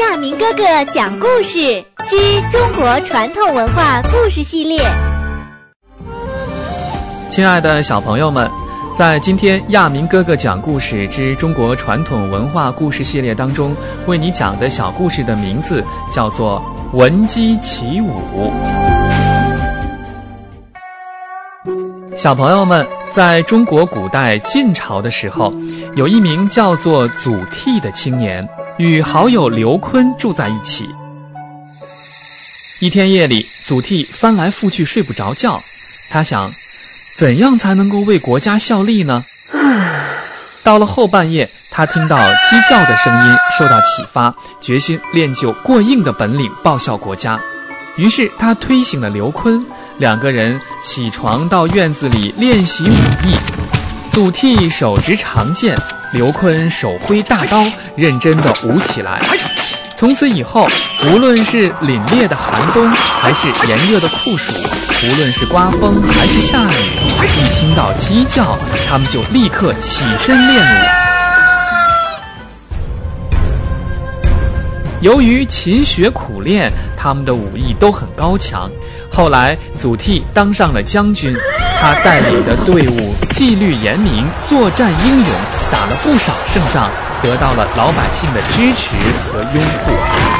亚明哥哥讲故事之中国传统文化故事系列。亲爱的小朋友们，在今天亚明哥哥讲故事之中国传统文化故事系列当中，为你讲的小故事的名字叫做《闻鸡起舞》。小朋友们，在中国古代晋朝的时候，有一名叫做祖逖的青年，与好友刘琨住在一起。一天夜里，祖逖翻来覆去睡不着觉，他想，怎样才能够为国家效力呢？到了后半夜，他听到鸡叫的声音，受到启发，决心练就过硬的本领，报效国家。于是他推醒了刘琨。两个人起床到院子里练习武艺，祖逖手执长剑，刘坤手挥大刀，认真的舞起来。从此以后，无论是凛冽的寒冬，还是炎热的酷暑，无论是刮风还是下雨，一听到鸡叫，他们就立刻起身练武。由于勤学苦练，他们的武艺都很高强。后来，祖逖当上了将军，他带领的队伍纪律严明，作战英勇，打了不少胜仗，得到了老百姓的支持和拥护。